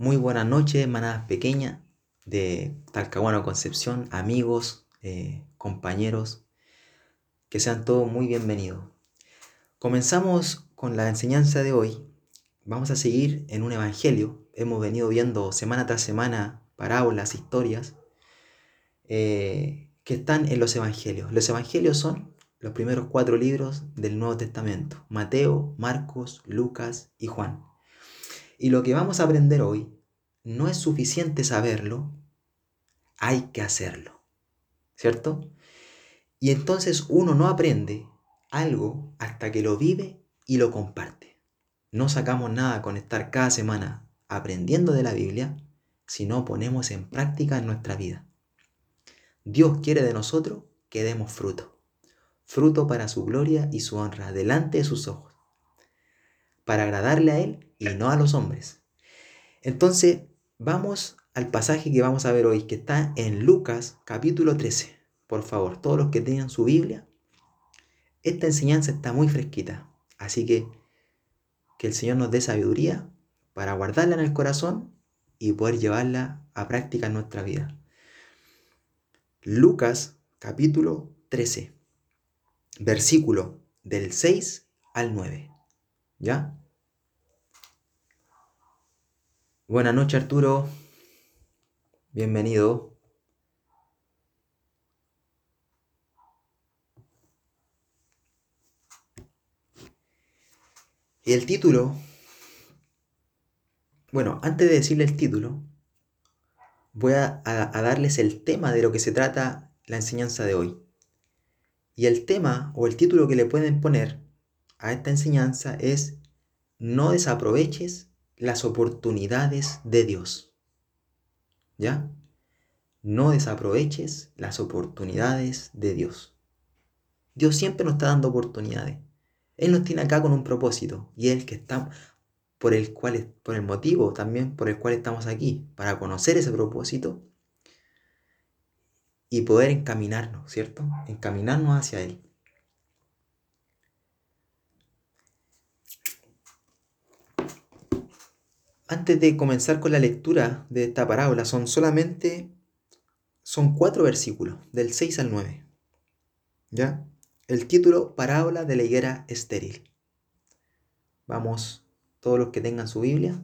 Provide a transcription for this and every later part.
Muy buenas noches, manadas pequeñas de Talcahuano Concepción, amigos, eh, compañeros, que sean todos muy bienvenidos. Comenzamos con la enseñanza de hoy. Vamos a seguir en un evangelio. Hemos venido viendo semana tras semana parábolas, historias eh, que están en los evangelios. Los evangelios son los primeros cuatro libros del Nuevo Testamento. Mateo, Marcos, Lucas y Juan. Y lo que vamos a aprender hoy no es suficiente saberlo, hay que hacerlo. ¿Cierto? Y entonces uno no aprende algo hasta que lo vive y lo comparte. No sacamos nada con estar cada semana aprendiendo de la Biblia si no ponemos en práctica en nuestra vida. Dios quiere de nosotros que demos fruto. Fruto para su gloria y su honra delante de sus ojos. Para agradarle a Él y no a los hombres. Entonces, vamos al pasaje que vamos a ver hoy, que está en Lucas capítulo 13. Por favor, todos los que tengan su Biblia, esta enseñanza está muy fresquita. Así que que el Señor nos dé sabiduría para guardarla en el corazón y poder llevarla a práctica en nuestra vida. Lucas capítulo 13, versículo del 6 al 9. ¿Ya? Buenas noches Arturo, bienvenido. El título, bueno, antes de decirle el título, voy a, darles el tema de lo que se trata la enseñanza de hoy. Y el tema o el título que le pueden poner a esta enseñanza es No desaproveches las oportunidades de Dios. ¿Ya? No desaproveches las oportunidades de Dios. Dios siempre nos está dando oportunidades. Él nos tiene acá con un propósito y es el que está por el cual por el motivo también por el cual estamos aquí, para conocer ese propósito y poder encaminarnos, ¿cierto? Encaminarnos hacia él. Antes de comenzar con la lectura de esta parábola, son solamente, son cuatro versículos, del 6 al 9. ¿Ya? El título, Parábola de la higuera estéril. Vamos, todos los que tengan su Biblia.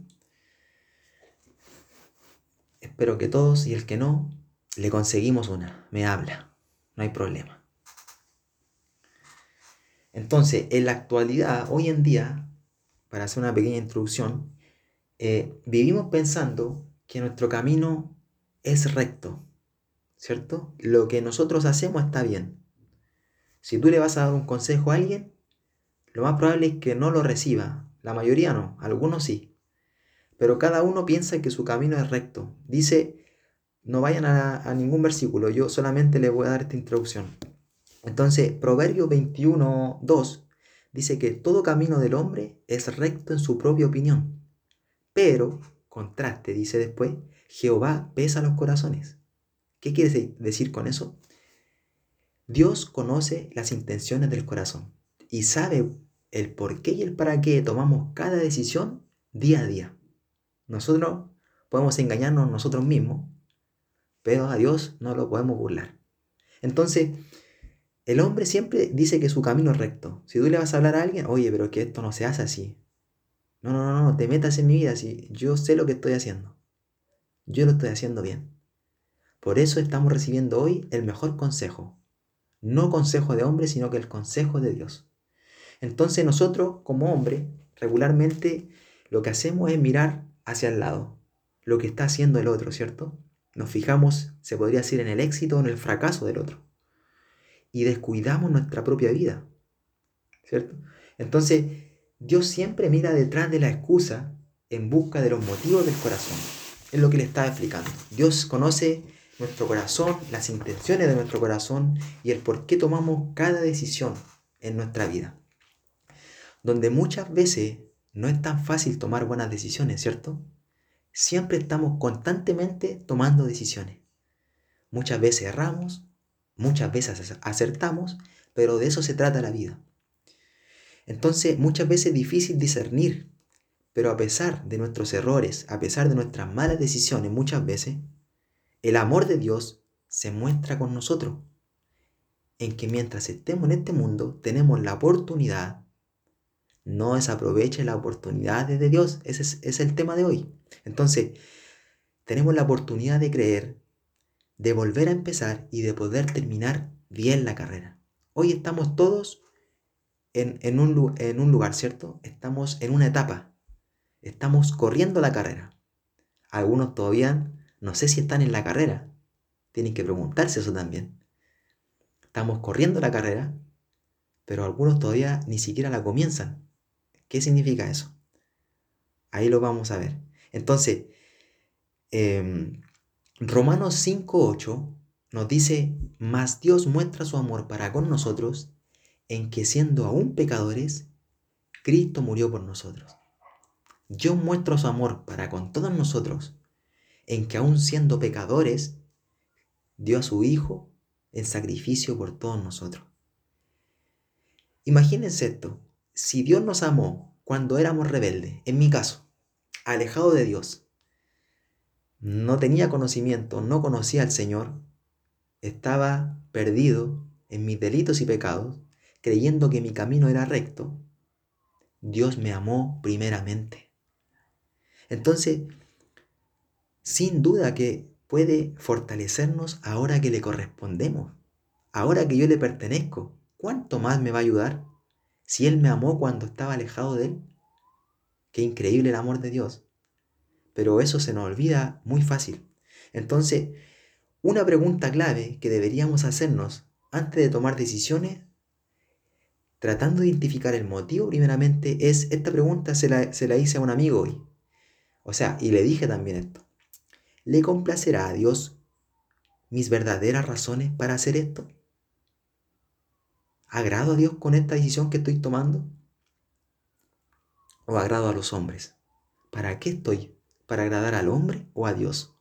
Espero que todos y el que no, le conseguimos una. Me habla, no hay problema. Entonces, en la actualidad, hoy en día, para hacer una pequeña introducción, eh, vivimos pensando que nuestro camino es recto, ¿cierto? Lo que nosotros hacemos está bien. Si tú le vas a dar un consejo a alguien, lo más probable es que no lo reciba. La mayoría no, algunos sí. Pero cada uno piensa que su camino es recto. Dice, no vayan a, ningún versículo, yo solamente le voy a dar esta introducción. Entonces, Proverbio 21, 2 dice que todo camino del hombre es recto en su propia opinión pero, contraste, dice después, Jehová pesa los corazones. ¿Qué quiere decir con eso? Dios conoce las intenciones del corazón y sabe el por qué y el para qué tomamos cada decisión día a día. Nosotros podemos engañarnos nosotros mismos, pero a Dios no lo podemos burlar. Entonces, el hombre siempre dice que su camino es recto. Si tú le vas a hablar a alguien, oye, pero que esto no se hace así. No, no, no, no, te metas en mi vida si yo sé lo que estoy haciendo. Yo lo estoy haciendo bien. Por eso estamos recibiendo hoy el mejor consejo. No consejo de hombre, sino que el consejo de Dios. Entonces nosotros como hombre, regularmente lo que hacemos es mirar hacia el lado, lo que está haciendo el otro, ¿cierto? Nos fijamos, se podría decir, en el éxito o en el fracaso del otro. Y descuidamos nuestra propia vida, ¿cierto? Entonces, Dios siempre mira detrás de la excusa en busca de los motivos del corazón. Es lo que le está explicando. Dios conoce nuestro corazón, las intenciones de nuestro corazón y el por qué tomamos cada decisión en nuestra vida. Donde muchas veces no es tan fácil tomar buenas decisiones, ¿cierto? Siempre estamos constantemente tomando decisiones. Muchas veces erramos, muchas veces acertamos, pero de eso se trata la vida. Entonces muchas veces es difícil discernir, Pero a pesar de nuestros errores, a pesar de nuestras malas decisiones muchas veces, el amor de Dios se muestra con nosotros. En que mientras estemos en este mundo tenemos la oportunidad, no desaproveche la oportunidad de Dios. Ese es, es el tema de hoy. Entonces, tenemos la oportunidad de creer, de volver a empezar y de poder terminar bien la carrera. Hoy estamos todos en, un, lugar, ¿cierto? Estamos en una etapa. Estamos corriendo la carrera. Algunos todavía no sé si están en la carrera. Tienen que preguntarse eso también. Estamos corriendo la carrera, pero algunos todavía ni siquiera la comienzan. ¿Qué significa eso? Ahí lo vamos a ver. Entonces, eh, Romanos 5.8 nos dice, mas Dios muestra su amor para con nosotros en que siendo aún pecadores, Cristo murió por nosotros. Dios muestra su amor para con todos nosotros, en que aún siendo pecadores, dio a su Hijo en sacrificio por todos nosotros. Imagínense esto, si Dios nos amó cuando éramos rebeldes, en mi caso, alejado de Dios, no tenía conocimiento, no conocía al Señor, estaba perdido en mis delitos y pecados, creyendo que mi camino era recto, Dios me amó primeramente. Entonces, sin duda que puede fortalecernos ahora que le correspondemos, ahora que yo le pertenezco. ¿Cuánto más me va a ayudar si Él me amó cuando estaba alejado de Él? Qué increíble el amor de Dios. Pero eso se nos olvida muy fácil. Entonces, una pregunta clave que deberíamos hacernos antes de tomar decisiones tratando de identificar el motivo primeramente, es esta pregunta se la, se la hice a un amigo hoy. O sea, y le dije también esto. ¿Le complacerá a Dios mis verdaderas razones para hacer esto? ¿Agrado a Dios con esta decisión que estoy tomando? ¿O agrado a los hombres? ¿Para qué estoy? ¿Para agradar al hombre o a Dios?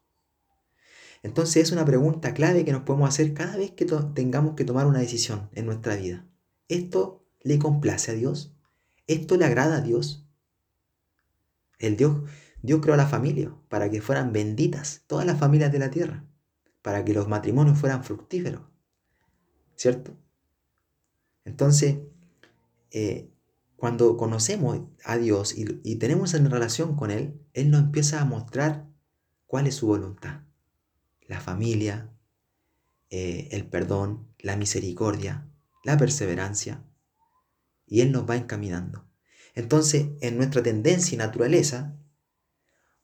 Entonces es una pregunta clave que nos podemos hacer cada vez que tengamos que tomar una decisión en nuestra vida. ¿Esto le complace a Dios? ¿Esto le agrada a Dios? El Dios, Dios creó la familia para que fueran benditas todas las familias de la tierra, para que los matrimonios fueran fructíferos, ¿cierto? Entonces, eh, cuando conocemos a Dios y, tenemos en relación con Él, Él nos empieza a mostrar cuál es su voluntad. La familia, eh, el perdón, la misericordia, la perseverancia, y Él nos va encaminando. Entonces, en nuestra tendencia y naturaleza,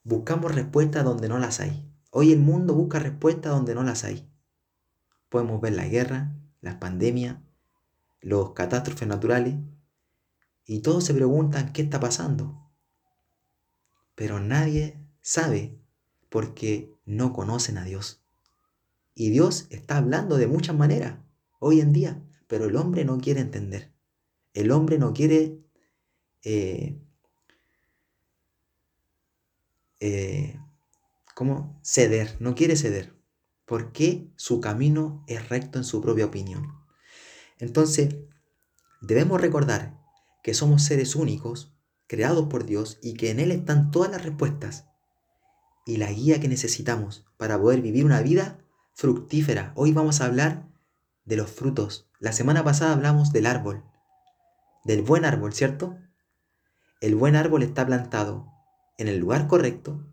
buscamos respuestas donde no las hay. Hoy el mundo busca respuestas donde no las hay. Podemos ver la guerra, las pandemias, los catástrofes naturales, y todos se preguntan qué está pasando. Pero nadie sabe porque no conocen a Dios. Y Dios está hablando de muchas maneras hoy en día, pero el hombre no quiere entender. El hombre no quiere eh, eh, ¿cómo? ceder, no quiere ceder, porque su camino es recto en su propia opinión. Entonces, debemos recordar que somos seres únicos, creados por Dios, y que en Él están todas las respuestas y la guía que necesitamos para poder vivir una vida fructífera. Hoy vamos a hablar de los frutos. La semana pasada hablamos del árbol del buen árbol, ¿cierto? El buen árbol está plantado en el lugar correcto.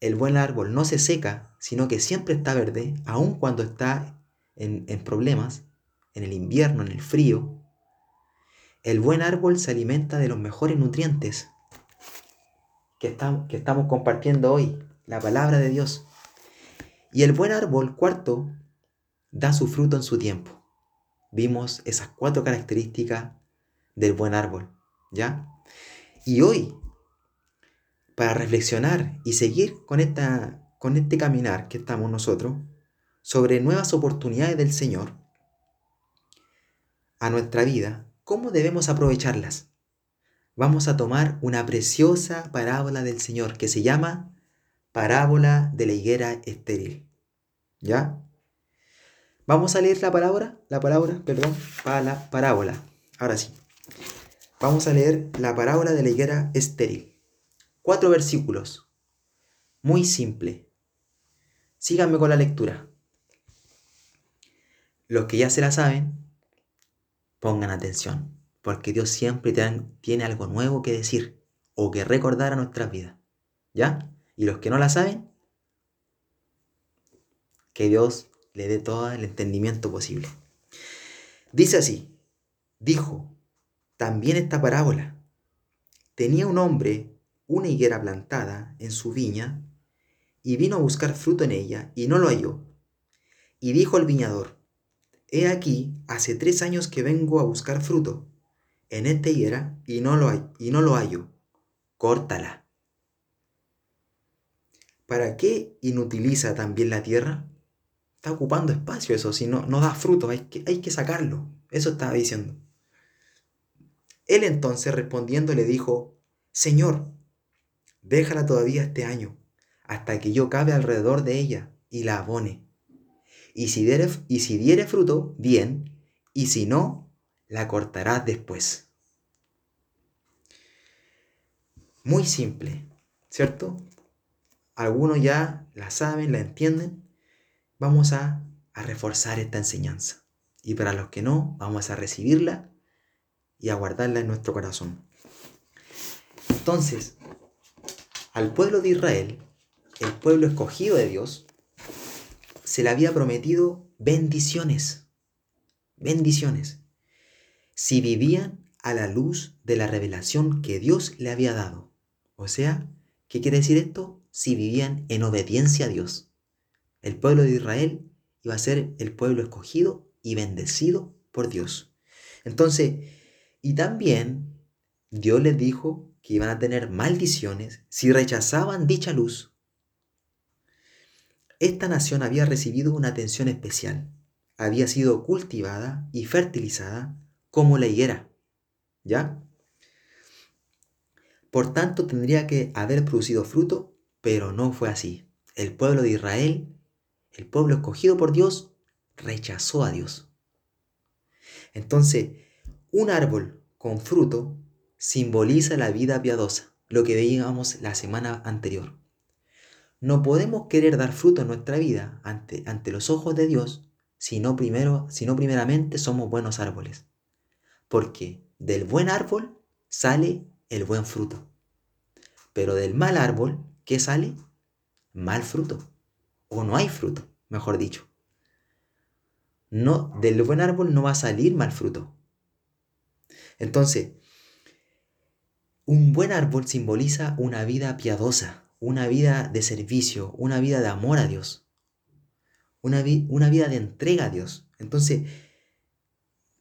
El buen árbol no se seca, sino que siempre está verde, aun cuando está en, problemas, en el invierno, en el frío. El buen árbol se alimenta de los mejores nutrientes que, que estamos compartiendo hoy, la palabra de Dios. Y el buen árbol, cuarto, da su fruto en su tiempo. Vimos esas cuatro características del buen árbol, ¿ya? Y hoy, para reflexionar y seguir con, esta, con este caminar que estamos nosotros, sobre nuevas oportunidades del Señor a nuestra vida, ¿cómo debemos aprovecharlas? Vamos a tomar una preciosa parábola del Señor que se llama parábola de la higuera estéril. ¿Ya? Vamos a leer la palabra, la palabra, perdón, para la parábola. Ahora sí. Vamos a leer la parábola de la higuera estéril. cuatro versículos. Muy simple. Síganme con la lectura. Los que ya se la saben, pongan atención, porque Dios siempre tiene algo nuevo que decir o que recordar a nuestras vidas. ¿Ya? Y los que no la saben, que Dios le dé todo el entendimiento posible. Dice así, dijo, también esta parábola. Tenía un hombre una higuera plantada en su viña, y vino a buscar fruto en ella, y no lo halló. Y dijo el viñador, He aquí, hace tres años que vengo a buscar fruto en esta higuera, y no lo, hay, y no lo hallo. Córtala. ¿Para qué inutiliza también la tierra? Está ocupando espacio eso, si no, da fruto, hay que, hay que sacarlo. Eso estaba diciendo. Él entonces respondiendo le dijo, Señor, déjala todavía este año, hasta que yo cabe alrededor de ella y la abone. Y si diere, y si fruto, bien, y si no, la cortarás después. Muy simple, ¿cierto? Algunos ya la saben, la entienden. Vamos a, a reforzar esta enseñanza. Y para los que no, vamos a recibirla y a guardarla en nuestro corazón. Entonces, al pueblo de Israel, el pueblo escogido de Dios, se le había prometido bendiciones, bendiciones, si vivían a la luz de la revelación que Dios le había dado. O sea, ¿qué quiere decir esto? Si vivían en obediencia a Dios. El pueblo de Israel iba a ser el pueblo escogido y bendecido por Dios. Entonces, y también Dios les dijo que iban a tener maldiciones si rechazaban dicha luz. Esta nación había recibido una atención especial. Había sido cultivada y fertilizada como la higuera. ¿Ya? Por tanto, tendría que haber producido fruto, pero no fue así. El pueblo de Israel, el pueblo escogido por Dios, rechazó a Dios. Entonces, un árbol con fruto simboliza la vida piadosa, lo que veíamos la semana anterior. No podemos querer dar fruto en nuestra vida ante, ante los ojos de Dios si no, primero, si no primeramente somos buenos árboles. Porque del buen árbol sale el buen fruto. Pero del mal árbol, ¿qué sale? Mal fruto. O no hay fruto, mejor dicho. No, del buen árbol no va a salir mal fruto. Entonces, un buen árbol simboliza una vida piadosa, una vida de servicio, una vida de amor a Dios, una, vida de entrega a Dios. Entonces,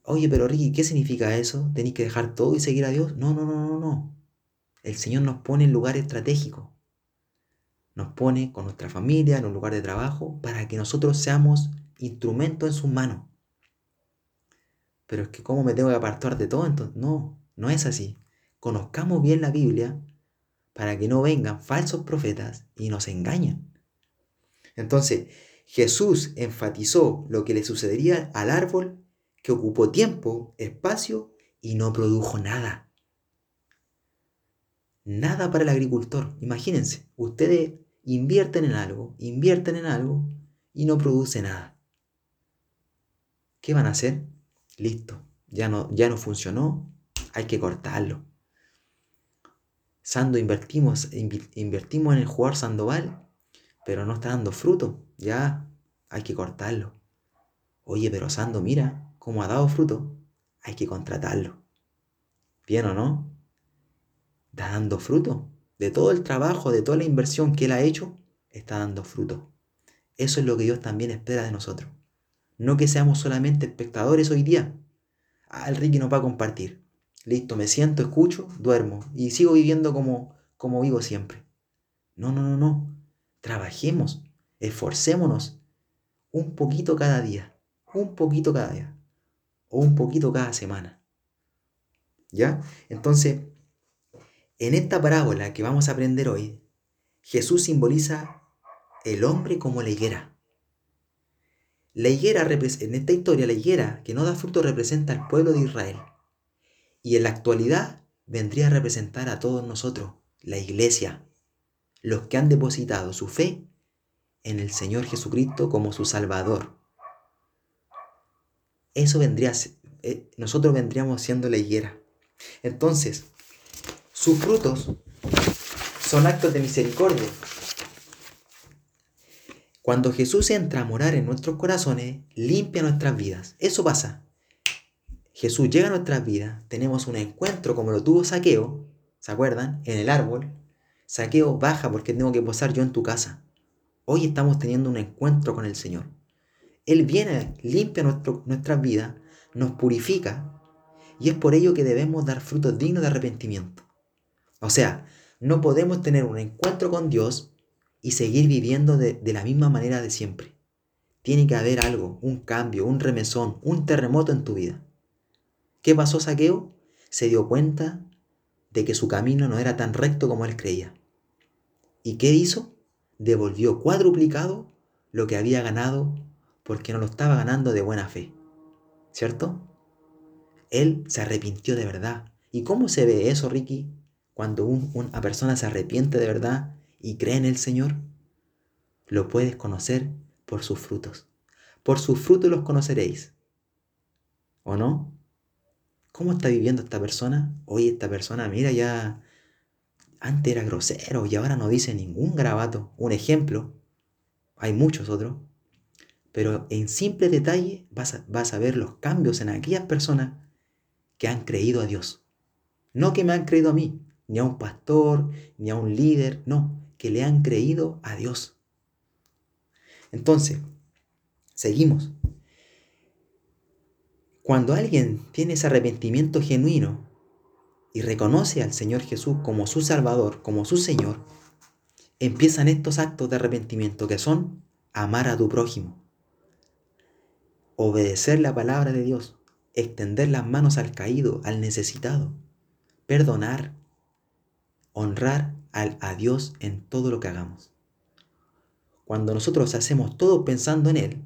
oye, pero Ricky, ¿qué significa eso? ¿Tenéis que dejar todo y seguir a Dios? No, no, no, no, no. El Señor nos pone en lugar estratégico. Nos pone con nuestra familia en un lugar de trabajo para que nosotros seamos instrumentos en sus manos pero es que cómo me tengo que apartar de todo, entonces no, no es así. Conozcamos bien la Biblia para que no vengan falsos profetas y nos engañen. Entonces, Jesús enfatizó lo que le sucedería al árbol que ocupó tiempo, espacio y no produjo nada. Nada para el agricultor. Imagínense, ustedes invierten en algo, invierten en algo y no produce nada. ¿Qué van a hacer? Listo, ya no, ya no funcionó, hay que cortarlo. Sando invertimos, invertimos en el jugador Sandoval, pero no está dando fruto, ya hay que cortarlo. Oye, pero Sando, mira cómo ha dado fruto, hay que contratarlo. ¿Bien o no? Está dando fruto. De todo el trabajo, de toda la inversión que él ha hecho, está dando fruto. Eso es lo que Dios también espera de nosotros. No que seamos solamente espectadores hoy día. Ah, el Ricky no va a compartir. Listo, me siento, escucho, duermo y sigo viviendo como, como vivo siempre. No, no, no, no. Trabajemos, esforcémonos un poquito cada día, un poquito cada día o un poquito cada semana. ¿Ya? Entonces, en esta parábola que vamos a aprender hoy, Jesús simboliza el hombre como la higuera. La higuera, en esta historia, la higuera que no da fruto representa al pueblo de Israel. Y en la actualidad vendría a representar a todos nosotros, la iglesia, los que han depositado su fe en el Señor Jesucristo como su Salvador. Eso vendría, eh, nosotros vendríamos siendo la higuera. Entonces, sus frutos son actos de misericordia. Cuando Jesús entra a morar en nuestros corazones, limpia nuestras vidas. Eso pasa. Jesús llega a nuestras vidas, tenemos un encuentro como lo tuvo Saqueo, ¿se acuerdan? En el árbol. Saqueo baja porque tengo que posar yo en tu casa. Hoy estamos teniendo un encuentro con el Señor. Él viene, limpia nuestro, nuestras vidas, nos purifica y es por ello que debemos dar frutos dignos de arrepentimiento. O sea, no podemos tener un encuentro con Dios y seguir viviendo de, de la misma manera de siempre. Tiene que haber algo, un cambio, un remesón, un terremoto en tu vida. ¿Qué pasó Saqueo? Se dio cuenta de que su camino no era tan recto como él creía. ¿Y qué hizo? Devolvió cuadruplicado lo que había ganado porque no lo estaba ganando de buena fe. ¿Cierto? Él se arrepintió de verdad. ¿Y cómo se ve eso, Ricky? Cuando una persona se arrepiente de verdad y cree en el Señor, lo puedes conocer por sus frutos. Por sus frutos los conoceréis. ¿O no? ¿Cómo está viviendo esta persona? Hoy esta persona, mira, ya antes era grosero y ahora no dice ningún grabato. Un ejemplo, hay muchos otros, pero en simple detalle vas a, vas a ver los cambios en aquellas personas que han creído a Dios. No que me han creído a mí, ni a un pastor, ni a un líder, no, que le han creído a Dios. Entonces, seguimos. Cuando alguien tiene ese arrepentimiento genuino y reconoce al Señor Jesús como su Salvador, como su Señor, empiezan estos actos de arrepentimiento que son amar a tu prójimo, obedecer la palabra de Dios, extender las manos al caído, al necesitado, perdonar, honrar al, a Dios en todo lo que hagamos. Cuando nosotros hacemos todo pensando en Él,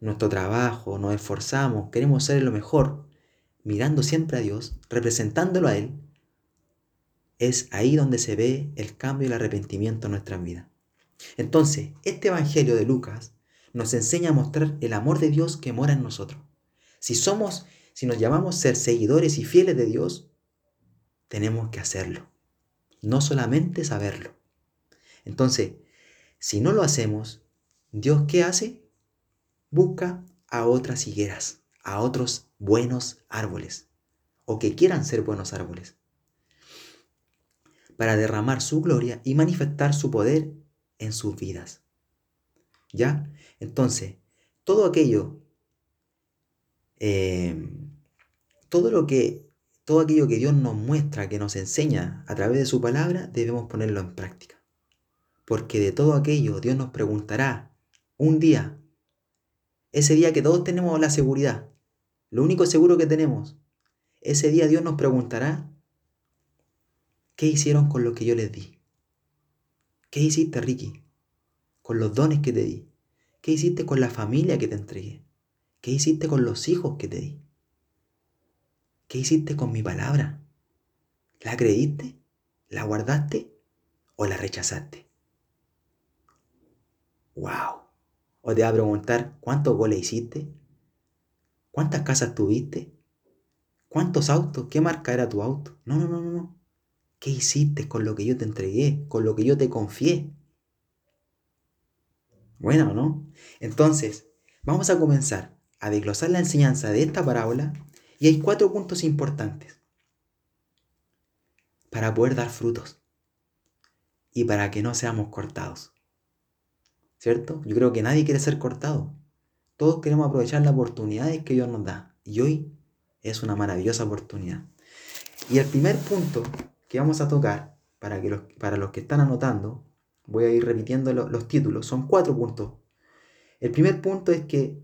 nuestro trabajo, nos esforzamos, queremos ser lo mejor, mirando siempre a Dios, representándolo a Él, es ahí donde se ve el cambio y el arrepentimiento en nuestra vida. Entonces, este Evangelio de Lucas nos enseña a mostrar el amor de Dios que mora en nosotros. Si somos, si nos llamamos ser seguidores y fieles de Dios, tenemos que hacerlo. No solamente saberlo. Entonces, si no lo hacemos, ¿Dios qué hace? Busca a otras higueras, a otros buenos árboles, o que quieran ser buenos árboles, para derramar su gloria y manifestar su poder en sus vidas. ¿Ya? Entonces, todo aquello Em, todo lo que todo aquello que Dios nos muestra, que nos enseña a través de su palabra, debemos ponerlo en práctica. Porque de todo aquello Dios nos preguntará un día, ese día que todos tenemos la seguridad, lo único seguro que tenemos, ese día Dios nos preguntará, ¿qué hicieron con lo que yo les di? ¿Qué hiciste, Ricky? Con los dones que te di. ¿Qué hiciste con la familia que te entregué? ¿Qué hiciste con los hijos que te di? ¿Qué hiciste con mi palabra? ¿La creíste? ¿La guardaste? ¿O la rechazaste? ¡Wow! O te va a preguntar cuántos goles hiciste, cuántas casas tuviste, cuántos autos, qué marca era tu auto. No, no, no, no. ¿Qué hiciste con lo que yo te entregué, con lo que yo te confié? Bueno, ¿no? Entonces, vamos a comenzar a desglosar la enseñanza de esta parábola y hay cuatro puntos importantes para poder dar frutos y para que no seamos cortados. ¿Cierto? Yo creo que nadie quiere ser cortado. Todos queremos aprovechar las oportunidades que Dios nos da. Y hoy es una maravillosa oportunidad. Y el primer punto que vamos a tocar, para, que los, para los que están anotando, voy a ir repitiendo los títulos, son cuatro puntos. El primer punto es que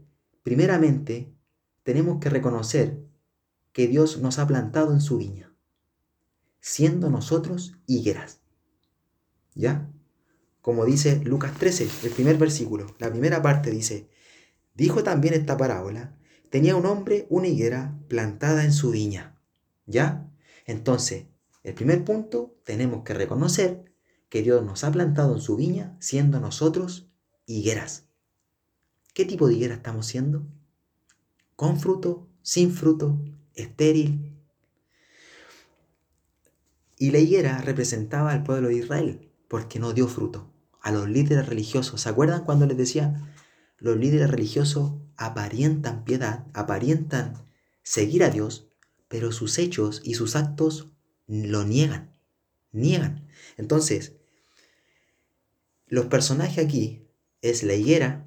Primeramente, tenemos que reconocer que Dios nos ha plantado en su viña, siendo nosotros higueras. ¿Ya? Como dice Lucas 13, el primer versículo, la primera parte dice, dijo también esta parábola, tenía un hombre una higuera plantada en su viña. ¿Ya? Entonces, El primer punto, tenemos que reconocer que Dios nos ha plantado en su viña siendo nosotros higueras. ¿Qué tipo de higuera estamos siendo? ¿Con fruto? ¿Sin fruto? ¿Estéril? Y la higuera representaba al pueblo de Israel porque no dio fruto. A los líderes religiosos, ¿se acuerdan cuando les decía? Los líderes religiosos aparentan piedad, aparentan seguir a Dios, pero sus hechos y sus actos lo niegan, niegan. Entonces, los personajes aquí es la higuera,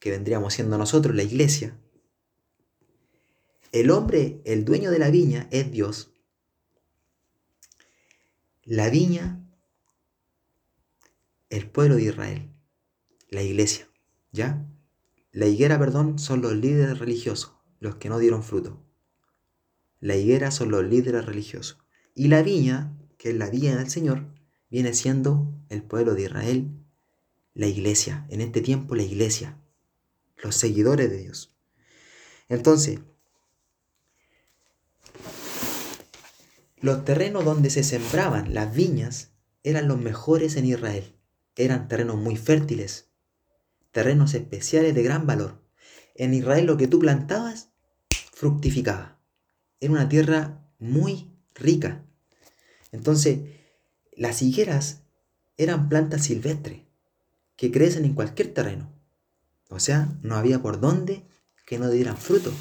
que vendríamos siendo nosotros, la iglesia. El hombre, el dueño de la viña, es Dios. La viña, el pueblo de Israel, la iglesia, ¿ya? La higuera, perdón, son los líderes religiosos, los que no dieron fruto. La higuera son los líderes religiosos. Y la viña, que es la viña del Señor, viene siendo el pueblo de Israel, la iglesia, en este tiempo la iglesia, los seguidores de Dios. Entonces, los terrenos donde se sembraban las viñas eran los mejores en Israel. Eran terrenos muy fértiles, terrenos especiales de gran valor. En Israel lo que tú plantabas fructificaba. Era una tierra muy rica. Entonces, las higueras eran plantas silvestres que crecen en cualquier terreno. O sea, no había por dónde que no dieran fruto.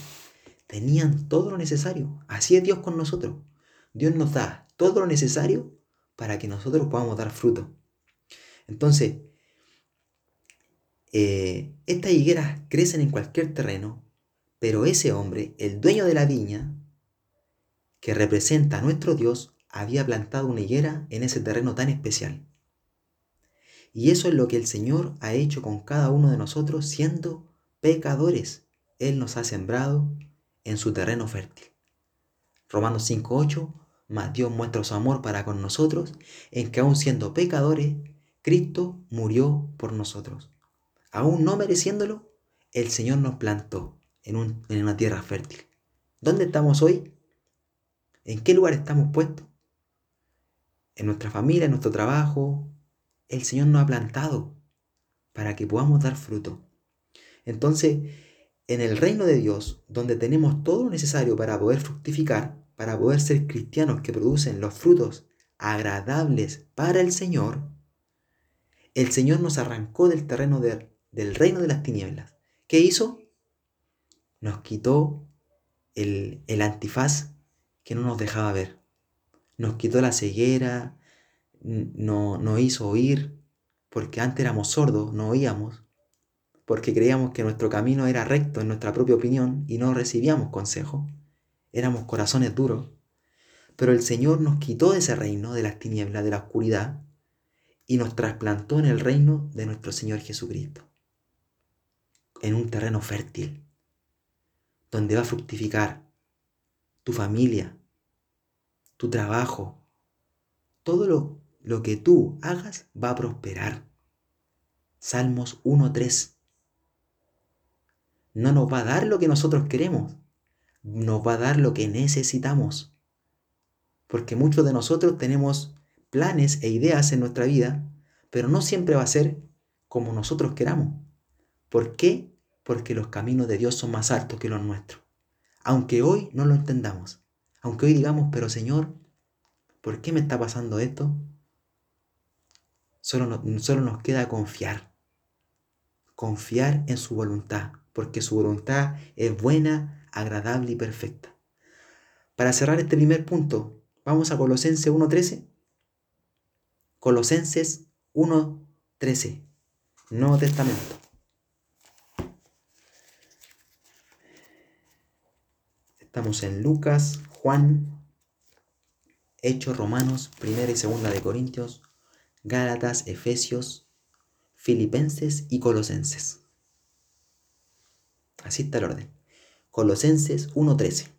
Tenían todo lo necesario. Así es Dios con nosotros. Dios nos da todo lo necesario para que nosotros podamos dar fruto. Entonces, eh, estas higueras crecen en cualquier terreno, pero ese hombre, el dueño de la viña, que representa a nuestro Dios, había plantado una higuera en ese terreno tan especial. Y eso es lo que el Señor ha hecho con cada uno de nosotros siendo pecadores. Él nos ha sembrado en su terreno fértil. Romanos 5.8, más Dios muestra su amor para con nosotros, en que aun siendo pecadores, Cristo murió por nosotros. Aún no mereciéndolo, el Señor nos plantó en, en una tierra fértil. ¿Dónde estamos hoy? ¿En qué lugar estamos puestos? en nuestra familia, en nuestro trabajo. El Señor nos ha plantado para que podamos dar fruto. Entonces, en el reino de Dios, donde tenemos todo lo necesario para poder fructificar, para poder ser cristianos que producen los frutos agradables para el Señor, el Señor nos arrancó del terreno del reino de las tinieblas. ¿Qué hizo? Nos quitó el, antifaz que no nos dejaba ver nos quitó la ceguera, no, nos hizo oír, porque antes éramos sordos, no oíamos, porque creíamos que nuestro camino era recto en nuestra propia opinión y no recibíamos consejo. Éramos corazones duros. Pero el Señor nos quitó de ese reino, de las tinieblas, de la oscuridad, y nos trasplantó en el reino de nuestro Señor Jesucristo, en un terreno fértil, donde va a fructificar tu familia, tu trabajo, todo lo, lo que tú hagas va a prosperar. Salmos 1.3. No nos va a dar lo que nosotros queremos, nos va a dar lo que necesitamos. Porque muchos de nosotros tenemos planes e ideas en nuestra vida, pero no siempre va a ser como nosotros queramos. ¿Por qué? Porque los caminos de Dios son más altos que los nuestros. Aunque hoy no lo entendamos. Aunque hoy digamos, pero Señor, ¿por qué me está pasando esto? Solo, solo nos queda confiar. Confiar en su voluntad, porque su voluntad es buena, agradable y perfecta. Para cerrar este primer punto, vamos a Colosenses 1.13. Colosenses 1.13, Nuevo Testamento. Estamos en Lucas Juan, Hechos Romanos, Primera y Segunda de Corintios, Gálatas, Efesios, Filipenses y Colosenses. Así está el orden. Colosenses 1.13.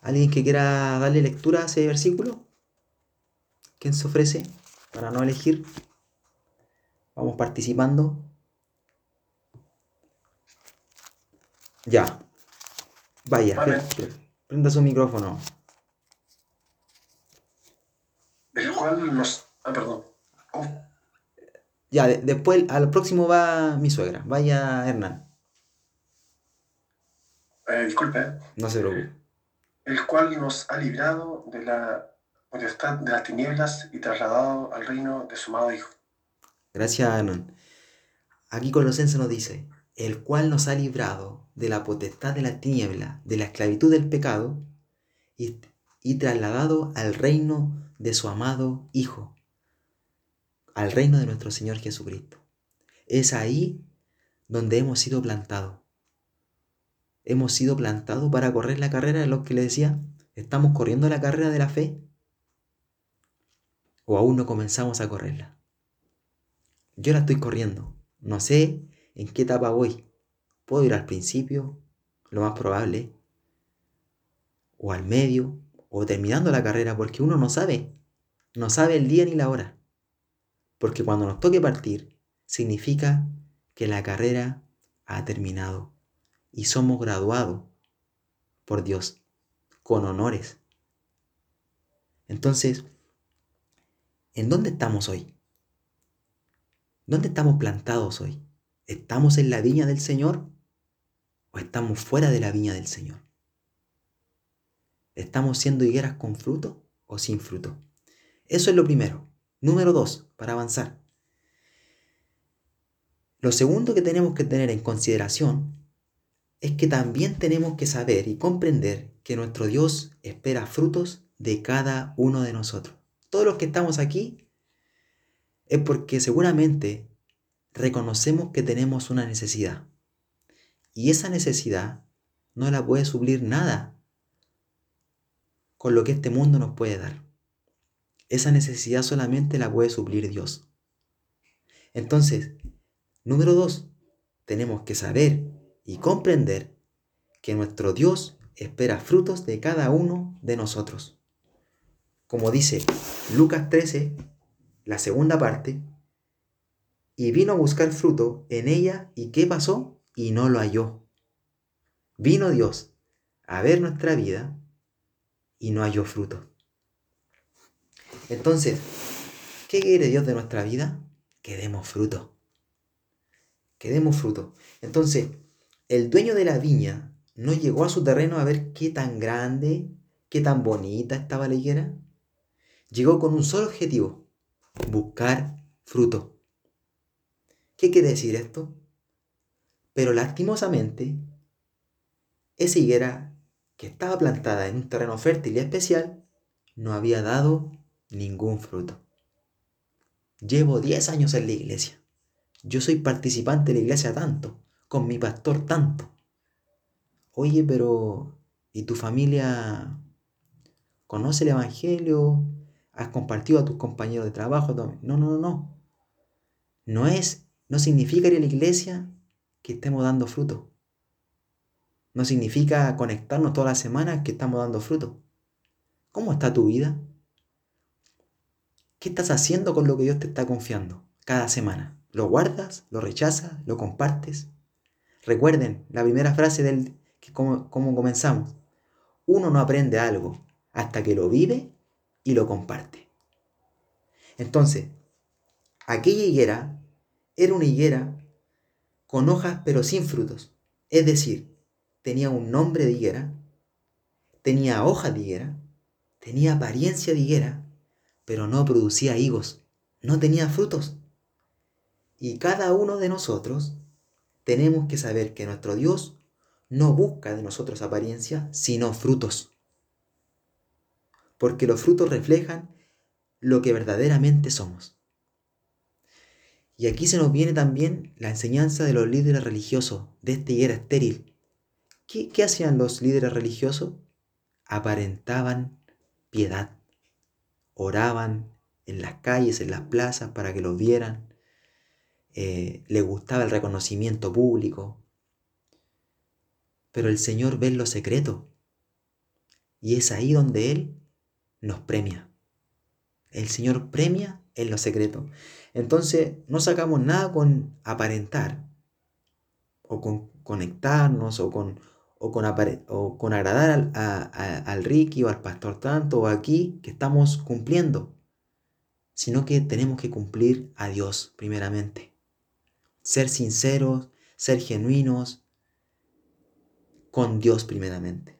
¿Alguien que quiera darle lectura a ese versículo? ¿Quién se ofrece para no elegir? Vamos participando. Ya. Vaya. Prenda su micrófono. El cual nos... Ah, perdón. Oh, Ya, de- después al próximo va mi suegra. Vaya Hernán. eh, disculpe. ¿eh? No se preocupe. El cual nos ha librado de la potestad de las tinieblas y trasladado al reino de su amado Hijo. Gracias, Hernán. Aquí Colosense nos dice, el cual nos ha librado de la potestad de la tiniebla, de la esclavitud del pecado, y, y trasladado al reino de su amado Hijo, al reino de nuestro Señor Jesucristo. Es ahí donde hemos sido plantados. Hemos sido plantados para correr la carrera de los que le decía, ¿estamos corriendo la carrera de la fe? ¿O aún no comenzamos a correrla? Yo la estoy corriendo. No sé en qué etapa voy. Puedo ir al principio, lo más probable, o al medio, o terminando la carrera, porque uno no sabe. No sabe el día ni la hora. Porque cuando nos toque partir, significa que la carrera ha terminado y somos graduados por Dios con honores. Entonces, ¿en dónde estamos hoy? ¿Dónde estamos plantados hoy? ¿Estamos en la viña del Señor o estamos fuera de la viña del Señor? ¿Estamos siendo higueras con fruto o sin fruto? Eso es lo primero. Número dos, para avanzar. Lo segundo que tenemos que tener en consideración es que también tenemos que saber y comprender que nuestro Dios espera frutos de cada uno de nosotros. Todos los que estamos aquí es porque seguramente reconocemos que tenemos una necesidad. Y esa necesidad no la puede suplir nada con lo que este mundo nos puede dar. Esa necesidad solamente la puede suplir Dios. Entonces, número dos, tenemos que saber y comprender que nuestro Dios espera frutos de cada uno de nosotros. Como dice Lucas 13, la segunda parte, y vino a buscar fruto en ella, ¿y qué pasó? Y no lo halló. Vino Dios a ver nuestra vida y no halló fruto. Entonces, ¿qué quiere Dios de nuestra vida? Que demos fruto. Que demos fruto. Entonces, el dueño de la viña no llegó a su terreno a ver qué tan grande, qué tan bonita estaba la higuera. Llegó con un solo objetivo, buscar fruto. ¿Qué quiere decir esto? Pero lastimosamente, esa higuera que estaba plantada en un terreno fértil y especial no había dado ningún fruto. Llevo 10 años en la iglesia. Yo soy participante de la iglesia tanto, con mi pastor tanto. Oye, pero ¿y tu familia conoce el Evangelio? ¿Has compartido a tus compañeros de trabajo? No, no, no, no. No es, no significa ir a la iglesia que estemos dando fruto. No significa conectarnos todas las semanas que estamos dando fruto. ¿Cómo está tu vida? ¿Qué estás haciendo con lo que Dios te está confiando cada semana? ¿Lo guardas? ¿Lo rechazas? ¿Lo compartes? Recuerden la primera frase del que como, como comenzamos. Uno no aprende algo hasta que lo vive y lo comparte. Entonces, aquella higuera era una higuera con hojas pero sin frutos. Es decir, tenía un nombre de higuera, tenía hojas de higuera, tenía apariencia de higuera, pero no producía higos, no tenía frutos. Y cada uno de nosotros tenemos que saber que nuestro Dios no busca de nosotros apariencia, sino frutos. Porque los frutos reflejan lo que verdaderamente somos. Y aquí se nos viene también la enseñanza de los líderes religiosos de esta higuera estéril. ¿Qué, qué hacían los líderes religiosos? Aparentaban piedad. Oraban en las calles, en las plazas, para que los vieran. Eh, les gustaba el reconocimiento público. Pero el Señor ve en lo secreto. Y es ahí donde Él nos premia. El Señor premia en lo secreto. Entonces no sacamos nada con aparentar o con conectarnos o con, o con, o con agradar al, al Ricky o al pastor tanto o aquí que estamos cumpliendo, sino que tenemos que cumplir a Dios primeramente. Ser sinceros, ser genuinos con Dios primeramente.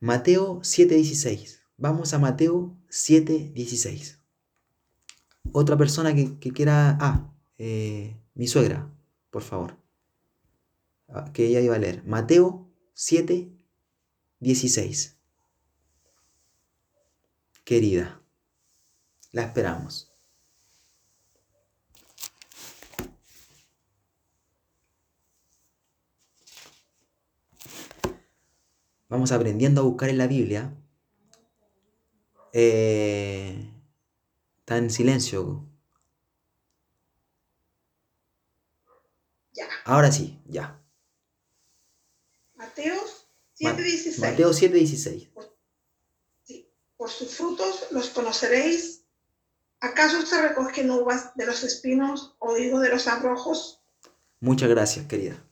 Mateo 7:16. Vamos a Mateo 7:16. Otra persona que, quiera... Ah, eh, mi suegra, por favor. Ah, que ella iba a leer. Mateo 7, 16. Querida, la esperamos. Vamos aprendiendo a buscar en la Biblia. Eh, está en silencio. Ya. Ahora sí, ya. Mateo 7:16. Mateo 7:16. Sí. Por sus frutos los conoceréis. ¿Acaso se recogen uvas de los espinos o digo de los abrojos? Muchas gracias, querida.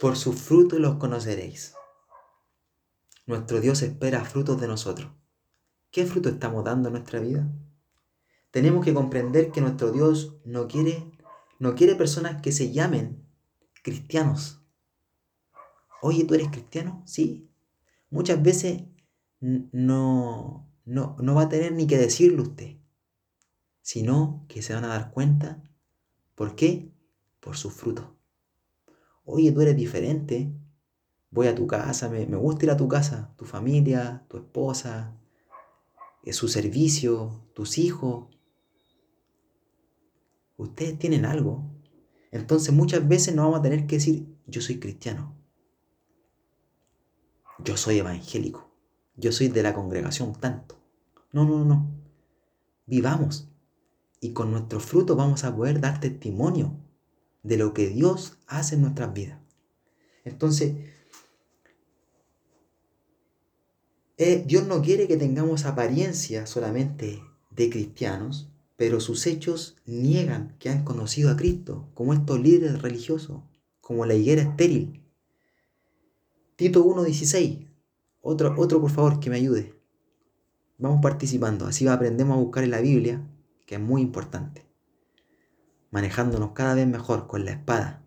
Por sus frutos los conoceréis. Nuestro Dios espera frutos de nosotros. ¿Qué fruto estamos dando en nuestra vida? Tenemos que comprender que nuestro Dios no quiere, no quiere personas que se llamen cristianos. Oye, ¿tú eres cristiano? Sí. Muchas veces no, no, no va a tener ni que decirlo usted, sino que se van a dar cuenta. ¿Por qué? Por sus frutos. Oye, tú eres diferente. Voy a tu casa, me, me gusta ir a tu casa, tu familia, tu esposa, eh, su servicio, tus hijos. Ustedes tienen algo. Entonces muchas veces no vamos a tener que decir, yo soy cristiano yo soy evangélico, yo soy de la congregación tanto. No, no, no. Vivamos y con nuestros frutos vamos a poder dar testimonio de lo que Dios hace en nuestras vidas. Entonces, eh, Dios no quiere que tengamos apariencia solamente de cristianos, pero sus hechos niegan que han conocido a Cristo, como estos líderes religiosos, como la higuera estéril, Tito 1.16. Otro, otro, por favor, que me ayude. Vamos participando. Así aprendemos a buscar en la Biblia, que es muy importante. Manejándonos cada vez mejor con la espada.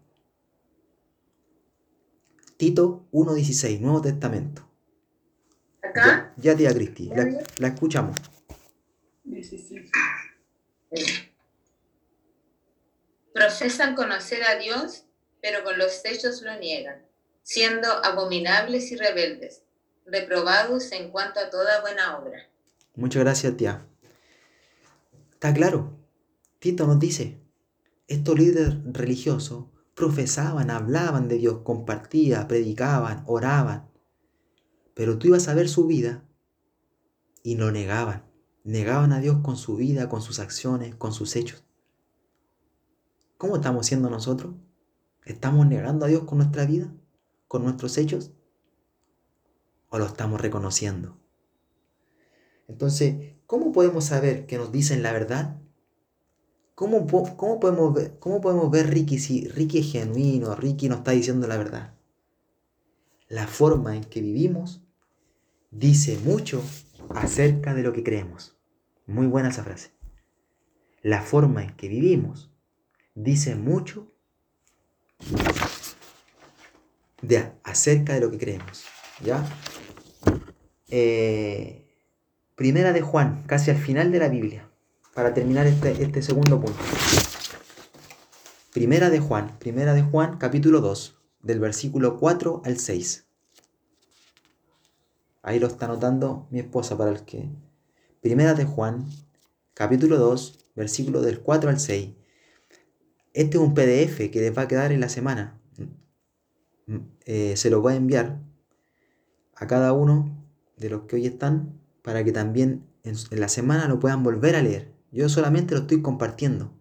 Tito 1.16, Nuevo Testamento. ¿Acá? Ya, tía Cristi, la, la escuchamos. Profesan conocer a Dios, pero con los hechos lo niegan siendo abominables y rebeldes, reprobados en cuanto a toda buena obra. Muchas gracias, tía. Está claro. Tito nos dice, estos líderes religiosos profesaban, hablaban de Dios, compartían, predicaban, oraban, pero tú ibas a ver su vida y lo negaban. Negaban a Dios con su vida, con sus acciones, con sus hechos. ¿Cómo estamos siendo nosotros? ¿Estamos negando a Dios con nuestra vida? Con nuestros hechos? ¿O lo estamos reconociendo? Entonces, ¿cómo podemos saber que nos dicen la verdad? ¿Cómo, cómo, podemos, ver, cómo podemos ver Ricky si Ricky es genuino, Ricky nos está diciendo la verdad? La forma en que vivimos dice mucho acerca de lo que creemos. Muy buena esa frase. La forma en que vivimos dice mucho de, acerca de lo que creemos. ¿Ya? Eh, primera de Juan, casi al final de la Biblia, para terminar este, este segundo punto. Primera de Juan, primera de Juan, capítulo 2, del versículo 4 al 6. Ahí lo está anotando mi esposa para el que... Primera de Juan, capítulo 2, versículo del 4 al 6. Este es un PDF que les va a quedar en la semana. Eh, se lo voy a enviar a cada uno de los que hoy están para que también en, la semana lo puedan volver a leer. Yo solamente lo estoy compartiendo.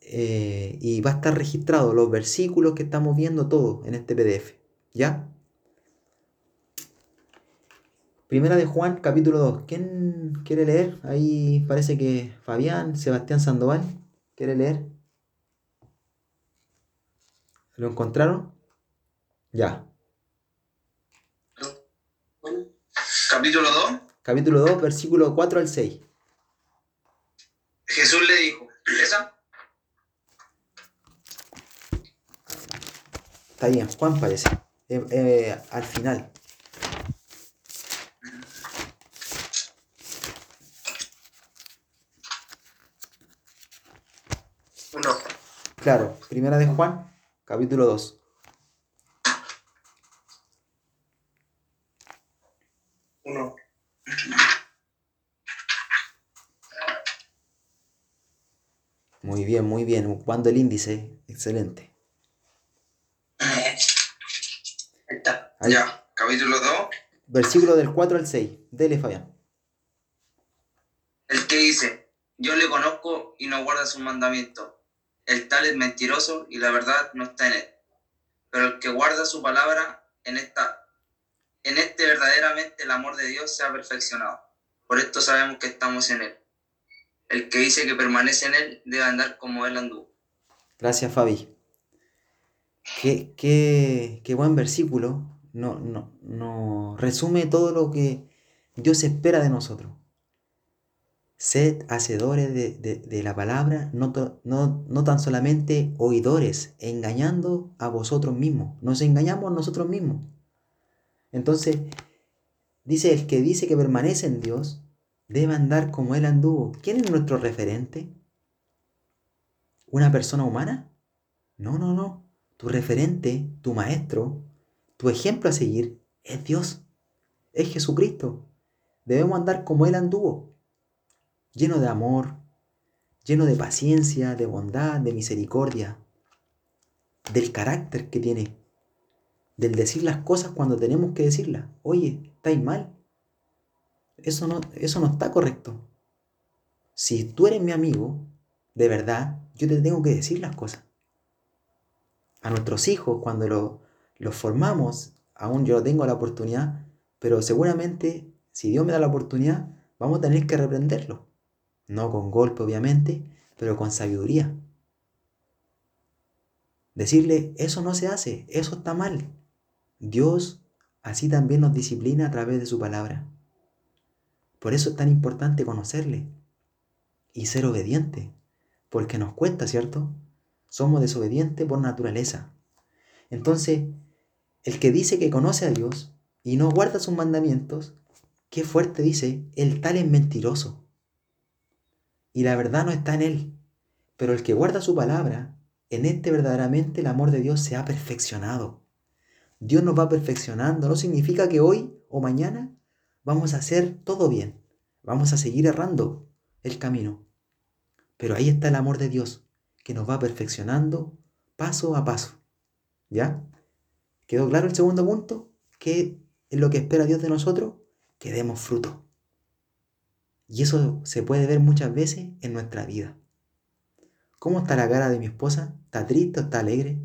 Eh, y va a estar registrado los versículos que estamos viendo todos en este PDF. ¿Ya? Primera de Juan, capítulo 2. ¿Quién quiere leer? Ahí parece que Fabián, Sebastián Sandoval, ¿quiere leer? ¿Lo encontraron? Ya. Capítulo 2. Capítulo 2, versículo 4 al 6. Jesús le dijo, ¿esa? Está bien, Juan parece. Eh, eh, al final. Uno. Claro, primera de Juan, capítulo 2. Uno. Muy bien, muy bien. Ocupando el índice. Excelente. Ahí está. Ahí. Ya, capítulo 2. Versículo del 4 al 6. Dele, Fabián. El que dice, yo le conozco y no guarda sus mandamientos. El tal es mentiroso y la verdad no está en él. Pero el que guarda su palabra, en esta, en este verdaderamente el amor de Dios se ha perfeccionado. Por esto sabemos que estamos en él. El que dice que permanece en él debe andar como él anduvo. Gracias, Fabi. Qué, qué, qué buen versículo. No, no, no resume todo lo que Dios espera de nosotros. Sed hacedores de, de- de la palabra, no, to- no, no tan solamente oidores, engañando a vosotros mismos. Nos engañamos a nosotros mismos. Entonces, dice el que dice que permanece en Dios, debe andar como Él anduvo. ¿Quién es nuestro referente? ¿Una persona humana? No, no, no. Tu referente, tu maestro, tu ejemplo a seguir es Dios, es Jesucristo. Debemos andar como Él anduvo, lleno de amor, lleno de paciencia, de bondad, de misericordia, del carácter que tiene, del decir las cosas cuando tenemos que decirlas. Oye, estáis mal. Eso no, eso no está correcto. Si tú eres mi amigo, de verdad, yo te tengo que decir las cosas. A nuestros hijos, cuando lo- los formamos, aún yo tengo la oportunidad, pero seguramente, si Dios me da la oportunidad, vamos a tener que reprenderlos. No con golpe, obviamente, pero con sabiduría. Decirle, eso no se hace, eso está mal. Dios así también nos disciplina a través de su palabra. Por eso es tan importante conocerle y ser obediente, porque nos cuesta, ¿cierto? Somos desobedientes por naturaleza. Entonces, el que dice que conoce a Dios y no guarda sus mandamientos, qué fuerte dice, el tal es mentiroso. Y la verdad no está en él. Pero el que guarda su palabra, en este verdaderamente el amor de Dios se ha perfeccionado. Dios nos va perfeccionando. No significa que hoy o mañana vamos a hacer todo bien. Vamos a seguir errando el camino. Pero ahí está el amor de Dios, que nos va perfeccionando paso a paso. ¿Ya? ¿Quedó claro el segundo punto? ¿Qué es lo que espera Dios de nosotros? Que demos fruto. Y eso se puede ver muchas veces en nuestra vida. ¿Cómo está la cara de mi esposa? ¿Está triste o está alegre?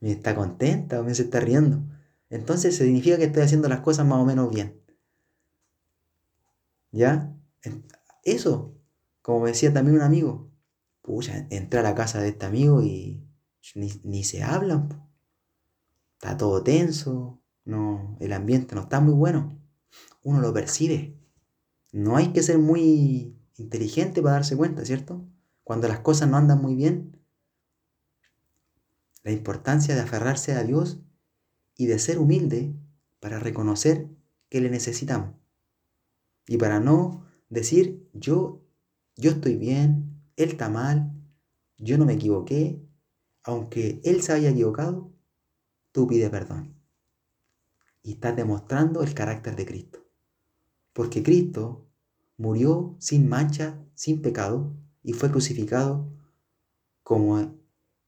¿Me está contenta o me se está riendo? Entonces significa que estoy haciendo las cosas más o menos bien. ¿Ya? Eso, como decía también un amigo, pucha, entré a la casa de este amigo y ni, ni se hablan. Está todo tenso, no, el ambiente no está muy bueno. Uno lo percibe. No hay que ser muy inteligente para darse cuenta, ¿cierto? Cuando las cosas no andan muy bien. La importancia de aferrarse a Dios y de ser humilde para reconocer que le necesitamos. Y para no decir, yo, yo estoy bien, Él está mal, yo no me equivoqué, aunque Él se haya equivocado, tú pide perdón. Y estás demostrando el carácter de Cristo. Porque Cristo murió sin mancha, sin pecado, y fue crucificado como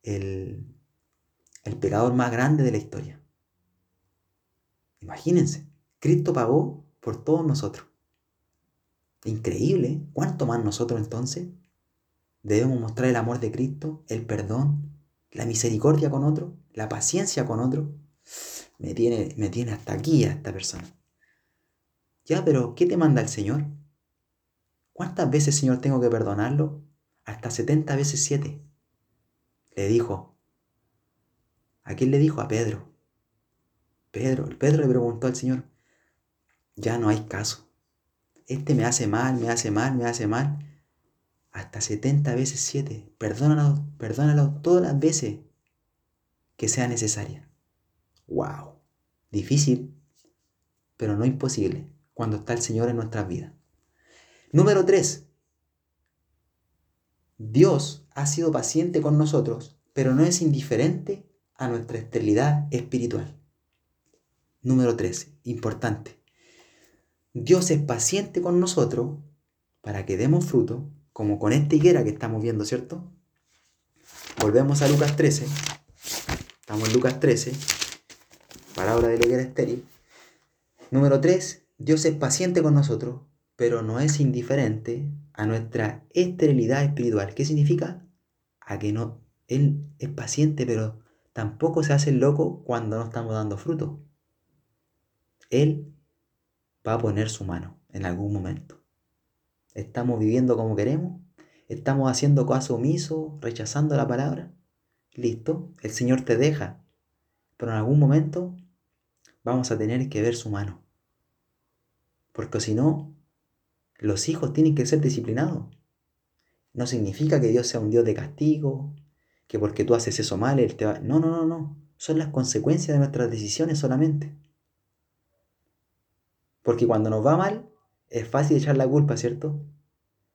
el, el pecador más grande de la historia. Imagínense, Cristo pagó por todos nosotros. Increíble, ¿eh? ¿cuánto más nosotros entonces debemos mostrar el amor de Cristo, el perdón, la misericordia con otro, la paciencia con otro? Me tiene, me tiene hasta aquí a esta persona. Ya, pero ¿qué te manda el Señor? ¿Cuántas veces, Señor, tengo que perdonarlo? Hasta 70 veces 7. Le dijo ¿A quién le dijo? A Pedro. Pedro, Pedro le preguntó al Señor, ya no hay caso. Este me hace mal, me hace mal, me hace mal. Hasta 70 veces 7. Perdónalo, perdónalo todas las veces que sea necesaria. ¡Wow! Difícil, pero no imposible cuando está el Señor en nuestras vidas. Número 3. Dios ha sido paciente con nosotros, pero no es indiferente a nuestra esterilidad espiritual. Número 3. Importante. Dios es paciente con nosotros para que demos fruto, como con esta higuera que estamos viendo, ¿cierto? Volvemos a Lucas 13. Estamos en Lucas 13. Palabra de la higuera estéril. Número 3. Dios es paciente con nosotros, pero no es indiferente a nuestra esterilidad espiritual. ¿Qué significa? A que no, Él es paciente, pero tampoco se hace loco cuando no estamos dando fruto. Él va a poner su mano en algún momento. Estamos viviendo como queremos, estamos haciendo caso omiso, rechazando la palabra. Listo, el Señor te deja, pero en algún momento vamos a tener que ver su mano. Porque si no, los hijos tienen que ser disciplinados. No significa que Dios sea un Dios de castigo, que porque tú haces eso mal, Él te va... No, no, no, no. Son las consecuencias de nuestras decisiones solamente. Porque cuando nos va mal, es fácil echar la culpa, ¿cierto?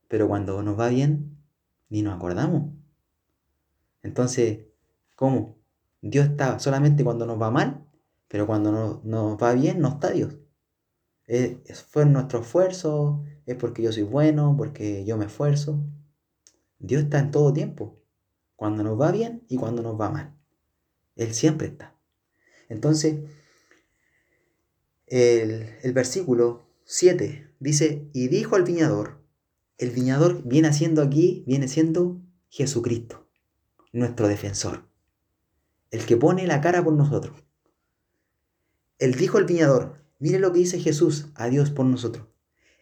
Pero cuando nos va bien, ni nos acordamos. Entonces, ¿cómo? Dios está solamente cuando nos va mal, pero cuando nos, nos va bien, no está Dios. Es, fue nuestro esfuerzo, es porque yo soy bueno, porque yo me esfuerzo. Dios está en todo tiempo, cuando nos va bien y cuando nos va mal. Él siempre está. Entonces, el, el versículo 7 dice, y dijo al viñador, el viñador viene siendo aquí, viene siendo Jesucristo, nuestro defensor, el que pone la cara por nosotros. Él dijo al viñador, Mire lo que dice Jesús a Dios por nosotros.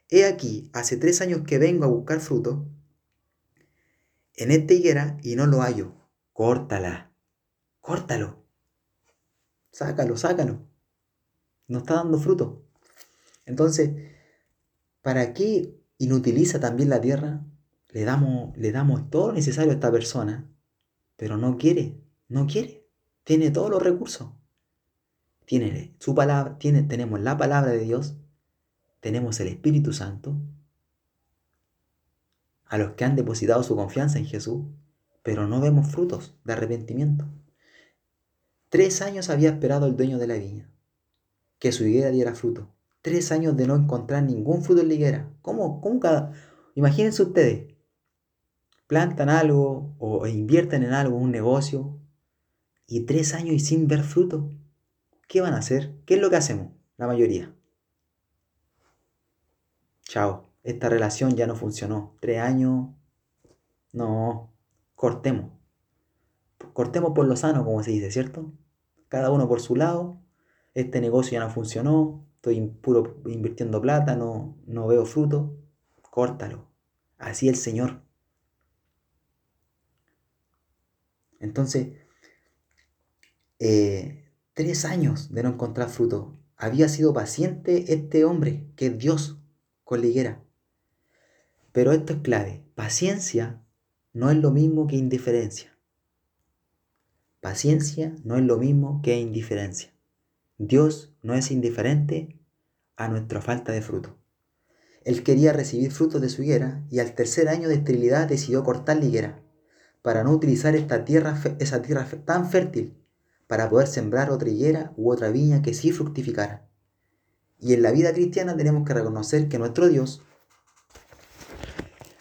He aquí, hace tres años que vengo a buscar fruto en esta higuera y no lo hallo. Córtala. Córtalo. Sácalo, sácalo. No está dando fruto. Entonces, ¿para qué inutiliza también la tierra? Le damos, le damos todo lo necesario a esta persona, pero no quiere, no quiere. Tiene todos los recursos tiene su palabra, tenemos la palabra de Dios, tenemos el Espíritu Santo, a los que han depositado su confianza en Jesús, pero no vemos frutos de arrepentimiento. Tres años había esperado el dueño de la viña que su higuera diera fruto. Tres años de no encontrar ningún fruto en la higuera. ¿Cómo, cómo. Imagínense ustedes, plantan algo o invierten en algo, un negocio, y tres años y sin ver fruto. ¿Qué van a hacer? ¿Qué es lo que hacemos? La mayoría. Chao, esta relación ya no funcionó. Tres años. No, cortemos. Cortemos por lo sano, como se dice, ¿cierto? Cada uno por su lado. Este negocio ya no funcionó. Estoy puro invirtiendo plata, no, no veo fruto. Córtalo. Así el Señor. Entonces, eh, Tres años de no encontrar fruto. Había sido paciente este hombre, que es Dios, con la higuera. Pero esto es clave. Paciencia no es lo mismo que indiferencia. Paciencia no es lo mismo que indiferencia. Dios no es indiferente a nuestra falta de fruto. Él quería recibir frutos de su higuera y al tercer año de esterilidad decidió cortar la higuera para no utilizar esta tierra, esa tierra tan fértil para poder sembrar otra higuera u otra viña que sí fructificara. Y en la vida cristiana tenemos que reconocer que nuestro Dios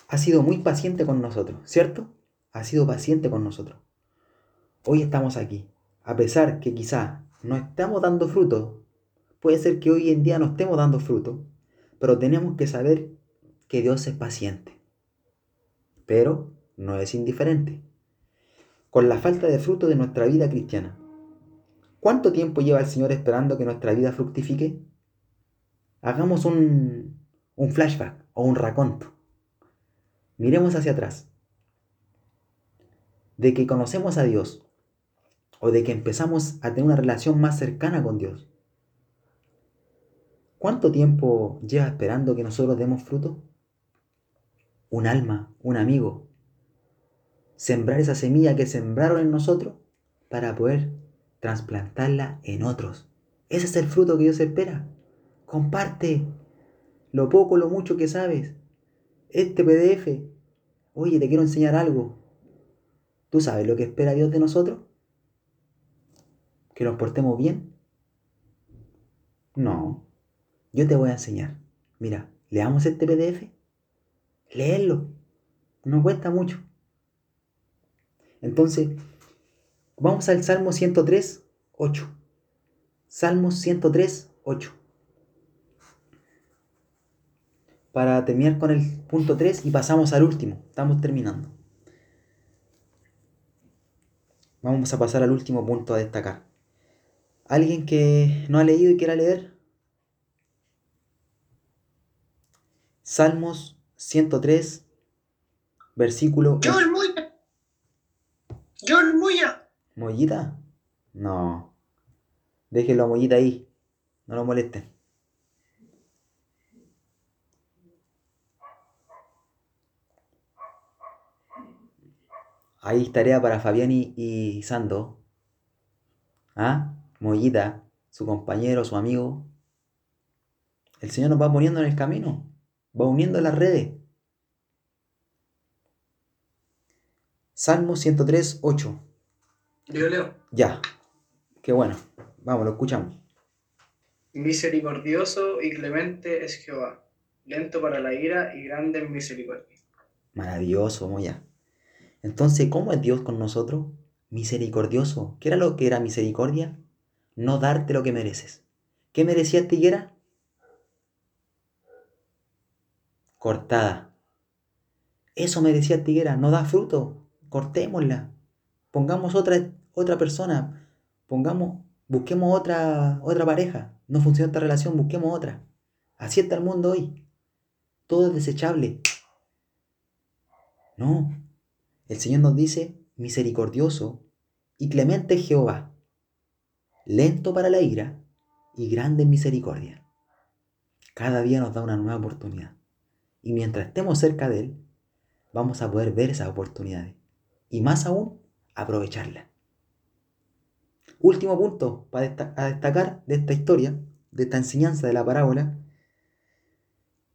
ha sido muy paciente con nosotros, ¿cierto? Ha sido paciente con nosotros. Hoy estamos aquí, a pesar que quizá no estamos dando fruto, puede ser que hoy en día no estemos dando fruto, pero tenemos que saber que Dios es paciente, pero no es indiferente, con la falta de fruto de nuestra vida cristiana. ¿Cuánto tiempo lleva el Señor esperando que nuestra vida fructifique? Hagamos un, flashback o un raconto. Miremos hacia atrás. De que conocemos a Dios o de que empezamos a tener una relación más cercana con Dios. ¿Cuánto tiempo lleva esperando que nosotros demos fruto? Un alma, un amigo. Sembrar esa semilla que sembraron en nosotros para poder trasplantarla en otros. Ese es el fruto que Dios espera. Comparte lo poco, lo mucho que sabes. Este PDF. Oye, te quiero enseñar algo. ¿Tú sabes lo que espera Dios de nosotros? ¿Que nos portemos bien? No. Yo te voy a enseñar. Mira, leamos este PDF. Leerlo. No cuesta mucho. Entonces, vamos al Salmo 103, 8. Salmo 103, 8. Para terminar con el punto 3 y pasamos al último. Estamos terminando. Vamos a pasar al último punto a destacar. ¿Alguien que no ha leído y quiera leer? Salmos 103, versículo. Yo el Muya. Yo el Muya. ¿Mollita? No. Déjenlo a Mollita ahí. No lo molesten. Ahí tarea para Fabián y, y Sando. ¿Ah? Mollita, su compañero, su amigo. El Señor nos va poniendo en el camino. Va uniendo las redes. Salmo 103, 8. Yo leo. Ya. Qué bueno. Vamos, lo escuchamos. Misericordioso y clemente es Jehová, lento para la ira y grande en misericordia. Maravilloso, Moya. Entonces, ¿cómo es Dios con nosotros? Misericordioso. ¿Qué era lo que era misericordia? No darte lo que mereces. ¿Qué merecía esta higuera? Cortada. Eso merecía esta higuera. No da fruto. Cortémosla. Pongamos otra, otra persona. Pongamos, busquemos otra, otra pareja. No funciona esta relación, busquemos otra. Así está el mundo hoy. Todo es desechable. No, el Señor nos dice, misericordioso y clemente Jehová, lento para la ira y grande en misericordia. Cada día nos da una nueva oportunidad. Y mientras estemos cerca de Él, vamos a poder ver esas oportunidades. Y más aún, aprovecharlas. Último punto para destacar de esta historia, de esta enseñanza de la parábola,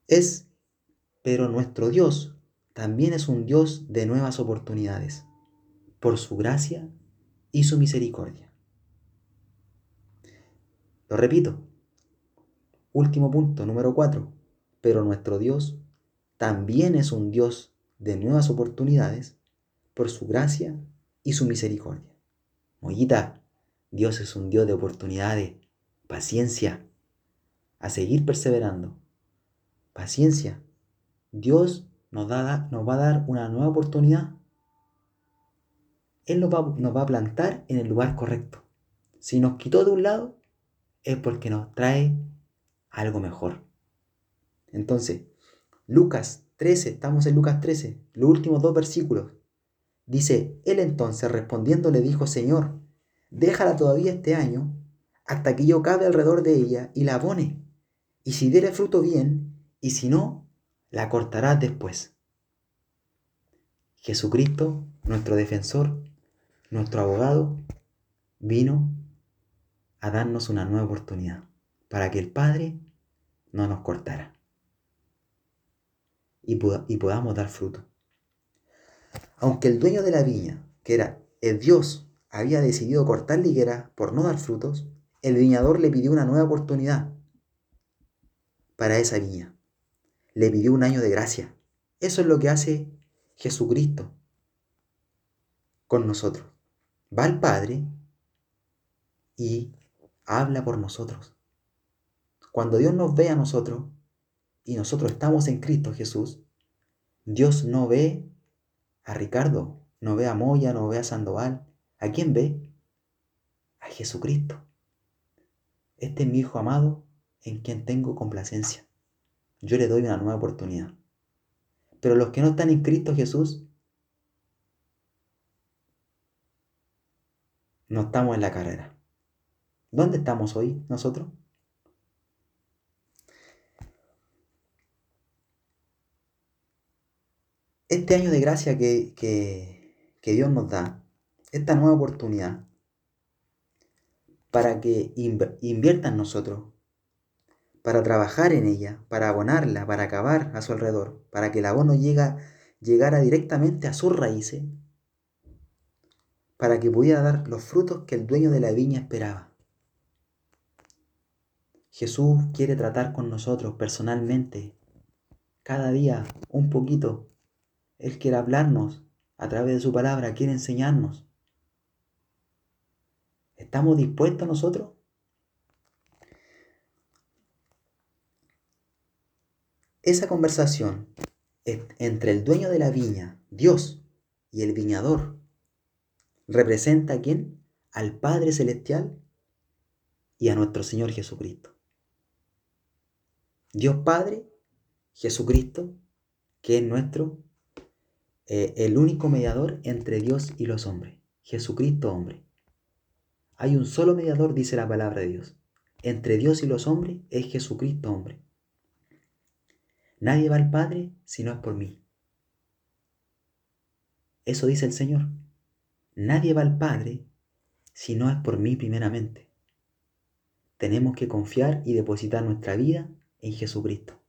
es, pero nuestro Dios también es un Dios de nuevas oportunidades, por su gracia y su misericordia. Lo repito. Último punto, número 4. Pero nuestro Dios también es un Dios de nuevas oportunidades por su gracia y su misericordia. Mollita, Dios es un Dios de oportunidades, paciencia, a seguir perseverando. Paciencia. Dios nos, da, nos va a dar una nueva oportunidad. Él nos va, nos va a plantar en el lugar correcto. Si nos quitó de un lado, es porque nos trae algo mejor. Entonces, Lucas 13, estamos en Lucas 13, los últimos dos versículos. Dice, él entonces respondiendo le dijo, Señor, déjala todavía este año hasta que yo cabe alrededor de ella y la abone. Y si diere fruto bien, y si no, la cortarás después. Jesucristo, nuestro defensor, nuestro abogado, vino a darnos una nueva oportunidad para que el Padre no nos cortara y, y podamos dar fruto. Aunque el dueño de la viña, que era el Dios, había decidido cortar la higuera por no dar frutos, el viñador le pidió una nueva oportunidad para esa viña le pidió un año de gracia. Eso es lo que hace Jesucristo con nosotros. Va al Padre y habla por nosotros. Cuando Dios nos ve a nosotros y nosotros estamos en Cristo Jesús, Dios no ve a Ricardo, no ve a Moya, no ve a Sandoval. ¿A quién ve? A Jesucristo. Este es mi Hijo amado en quien tengo complacencia yo le doy una nueva oportunidad. Pero los que no están en Cristo Jesús, no estamos en la carrera. ¿Dónde estamos hoy nosotros? Este año de gracia que, que, que Dios nos da, esta nueva oportunidad, para que inv- invierta en nosotros, para trabajar en ella, para abonarla, para acabar a su alrededor, para que el abono llega, llegara directamente a sus raíces, para que pudiera dar los frutos que el dueño de la viña esperaba. Jesús quiere tratar con nosotros personalmente, cada día un poquito. Él quiere hablarnos a través de su palabra, quiere enseñarnos. ¿Estamos dispuestos nosotros? Esa conversación en- entre el dueño de la viña, Dios, y el viñador, representa a quién? Al Padre Celestial y a nuestro Señor Jesucristo. Dios Padre, Jesucristo, que es nuestro, eh, el único mediador entre Dios y los hombres. Jesucristo hombre. Hay un solo mediador, dice la palabra de Dios. Entre Dios y los hombres es Jesucristo hombre. Nadie va al Padre si no es por mí. Eso dice el Señor. Nadie va al Padre si no es por mí primeramente. Tenemos que confiar y depositar nuestra vida en Jesucristo.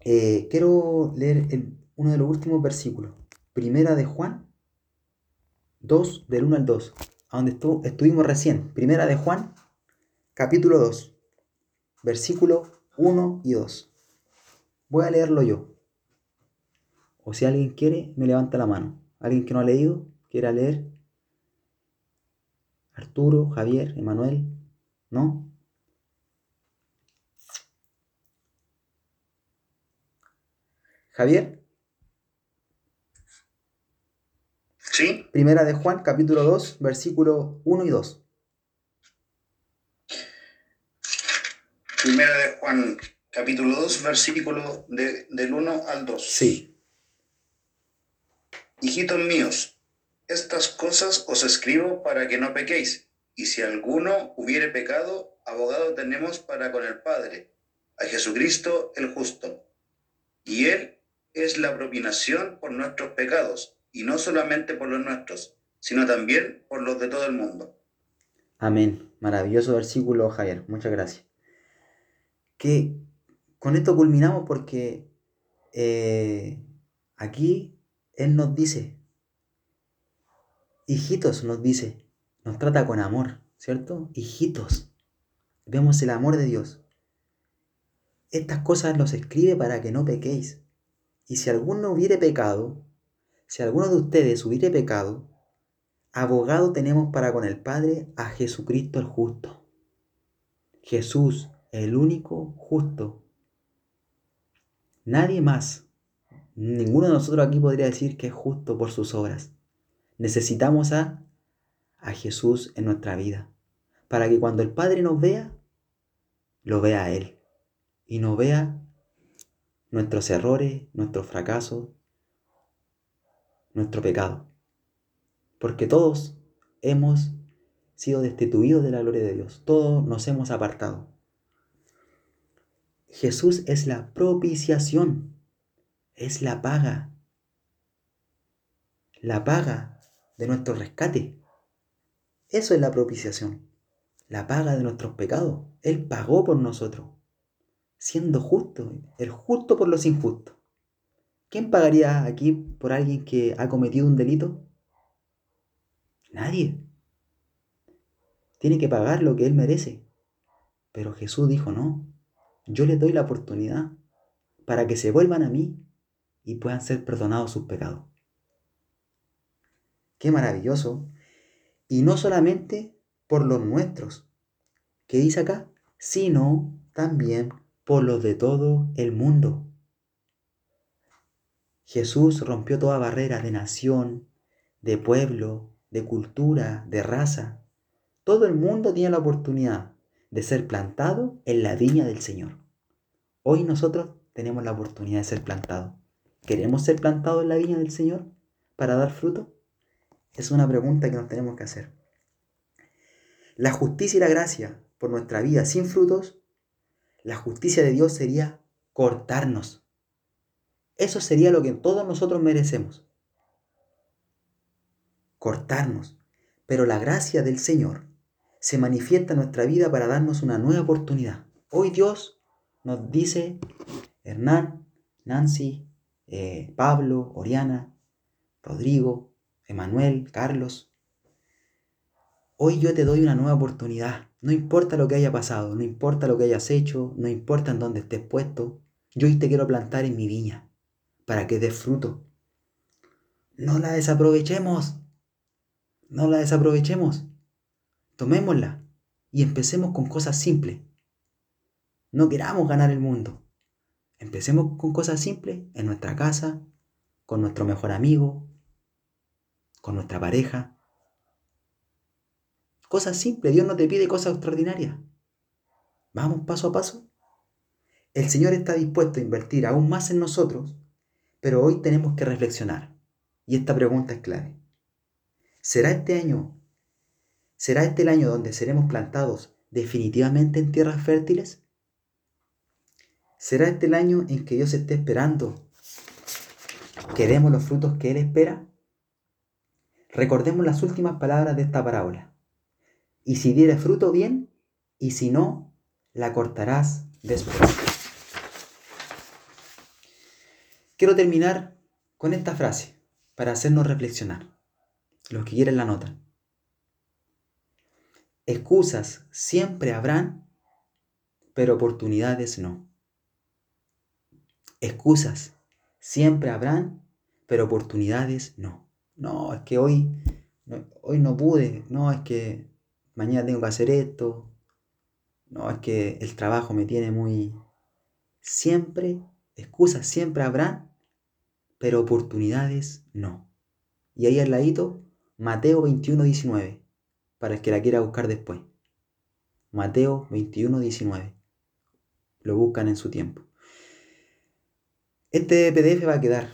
Eh, quiero leer uno de los últimos versículos. Primera de Juan 2, del 1 al 2. A donde estu- estuvimos recién. Primera de Juan, capítulo 2, versículo 1 y 2. Voy a leerlo yo. O si alguien quiere, me levanta la mano. Alguien que no ha leído, quiera leer. Arturo, Javier, Emanuel, ¿no? Javier, ¿Sí? primera de Juan, capítulo 2, versículo 1 y 2. Primera de Juan, capítulo 2, versículo de- del 1 al 2. Sí, Hijitos míos, estas cosas os escribo para que no pequéis. Y si alguno hubiere pecado, abogado tenemos para con el Padre, a Jesucristo el justo. Y Él es la propinación por nuestros pecados, y no solamente por los nuestros, sino también por los de todo el mundo. amén. Maravilloso versículo, Javier. Muchas gracias. Que con esto culminamos porque eh, aquí Él nos dice, hijitos nos dice, nos trata con amor, ¿cierto? Hijitos. Vemos el amor de Dios. Estas cosas los escribe para que no pequéis. Y si alguno hubiere pecado, si alguno de ustedes hubiere pecado, abogado tenemos para con el Padre a Jesucristo el justo. Jesús, el único justo. Nadie más, ninguno de nosotros aquí podría decir que es justo por sus obras. Necesitamos a, a Jesús en nuestra vida, para que cuando el Padre nos vea, lo vea a Él y no vea nuestros errores, nuestros fracasos, nuestro pecado. Porque todos hemos sido destituidos de la gloria de Dios. Todos nos hemos apartado. Jesús es la propiciación. Es la paga. La paga de nuestro rescate. Eso es la propiciación. La paga de nuestros pecados. Él pagó por nosotros. Siendo justo. El justo por los injustos. ¿Quién pagaría aquí por alguien que ha cometido un delito? Nadie. Tiene que pagar lo que él merece. Pero Jesús dijo, no, yo les doy la oportunidad para que se vuelvan a mí y puedan ser perdonados sus pecados. Qué maravilloso. Y no solamente por los nuestros, que dice acá, sino también por los de todo el mundo. Jesús rompió toda barrera de nación, de pueblo, de cultura, de raza. Todo el mundo tiene la oportunidad de ser plantado en la viña del Señor. Hoy nosotros tenemos la oportunidad de ser plantados. ¿Queremos ser plantados en la viña del Señor para dar fruto? Es una pregunta que nos tenemos que hacer. La justicia y la gracia por nuestra vida sin frutos, la justicia de Dios sería cortarnos. Eso sería lo que todos nosotros merecemos. Cortarnos. Pero la gracia del Señor se manifiesta en nuestra vida para darnos una nueva oportunidad. Hoy Dios nos dice, Hernán, Nancy, eh, Pablo, Oriana, Rodrigo, Emanuel, Carlos, hoy yo te doy una nueva oportunidad. No importa lo que haya pasado, no importa lo que hayas hecho, no importa en dónde estés puesto, yo hoy te quiero plantar en mi viña para que dé fruto. No la desaprovechemos. No la desaprovechemos. Tomémosla y empecemos con cosas simples. No queramos ganar el mundo. Empecemos con cosas simples en nuestra casa, con nuestro mejor amigo, con nuestra pareja. Cosas simples, Dios no te pide cosas extraordinarias. Vamos paso a paso. El Señor está dispuesto a invertir aún más en nosotros, pero hoy tenemos que reflexionar. Y esta pregunta es clave. ¿Será este año, será este el año donde seremos plantados definitivamente en tierras fértiles? ¿Será este el año en que Dios esté esperando que demos los frutos que Él espera? Recordemos las últimas palabras de esta parábola. Y si diere fruto, bien, y si no, la cortarás después. Quiero terminar con esta frase para hacernos reflexionar. Los que quieren la nota. Excusas siempre habrán, pero oportunidades no. Excusas siempre habrán, pero oportunidades no. No, es que hoy no, hoy no pude, no, es que mañana tengo que hacer esto, no, es que el trabajo me tiene muy... Siempre, excusas siempre habrán, pero oportunidades no. Y ahí al ladito, Mateo 21, 19, para el que la quiera buscar después. Mateo 21, 19. Lo buscan en su tiempo. Este PDF va a quedar.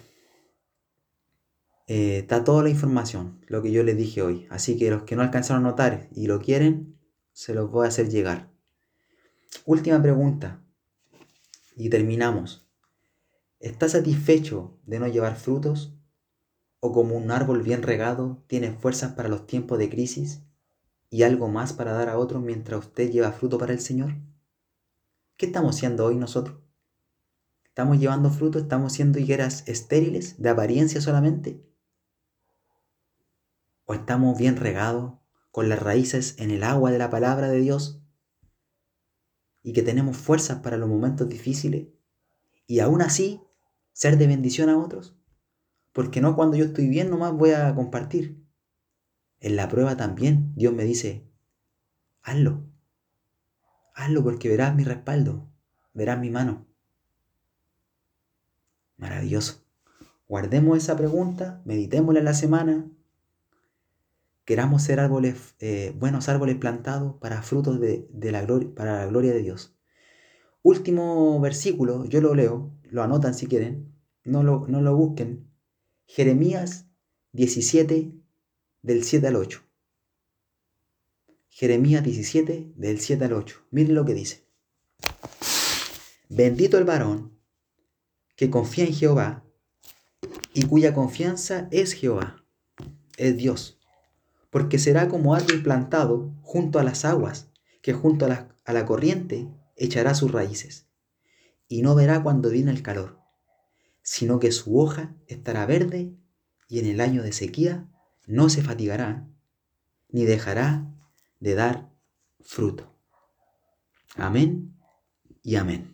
Eh, está toda la información, lo que yo les dije hoy. Así que los que no alcanzaron a notar y lo quieren, se los voy a hacer llegar. Última pregunta. Y terminamos. ¿Estás satisfecho de no llevar frutos? ¿O como un árbol bien regado, tiene fuerzas para los tiempos de crisis y algo más para dar a otros mientras usted lleva fruto para el Señor? ¿Qué estamos haciendo hoy nosotros? ¿Estamos llevando fruto? ¿Estamos siendo higueras estériles, de apariencia solamente? ¿O estamos bien regados, con las raíces en el agua de la palabra de Dios? Y que tenemos fuerzas para los momentos difíciles y aún así ser de bendición a otros. Porque no cuando yo estoy bien nomás voy a compartir. En la prueba también Dios me dice, hazlo. Hazlo porque verás mi respaldo, verás mi mano. Maravilloso. Guardemos esa pregunta, meditémosla en la semana. Queramos ser árboles, eh, buenos árboles plantados para frutos de, de la gloria, para la gloria de Dios. Último versículo, yo lo leo, lo anotan si quieren, no lo, no lo busquen. Jeremías 17, del 7 al 8. Jeremías 17, del 7 al 8. Miren lo que dice. Bendito el varón que confía en Jehová y cuya confianza es Jehová, es Dios, porque será como árbol plantado junto a las aguas, que junto a la, a la corriente echará sus raíces, y no verá cuando viene el calor, sino que su hoja estará verde y en el año de sequía no se fatigará, ni dejará de dar fruto. Amén y amén.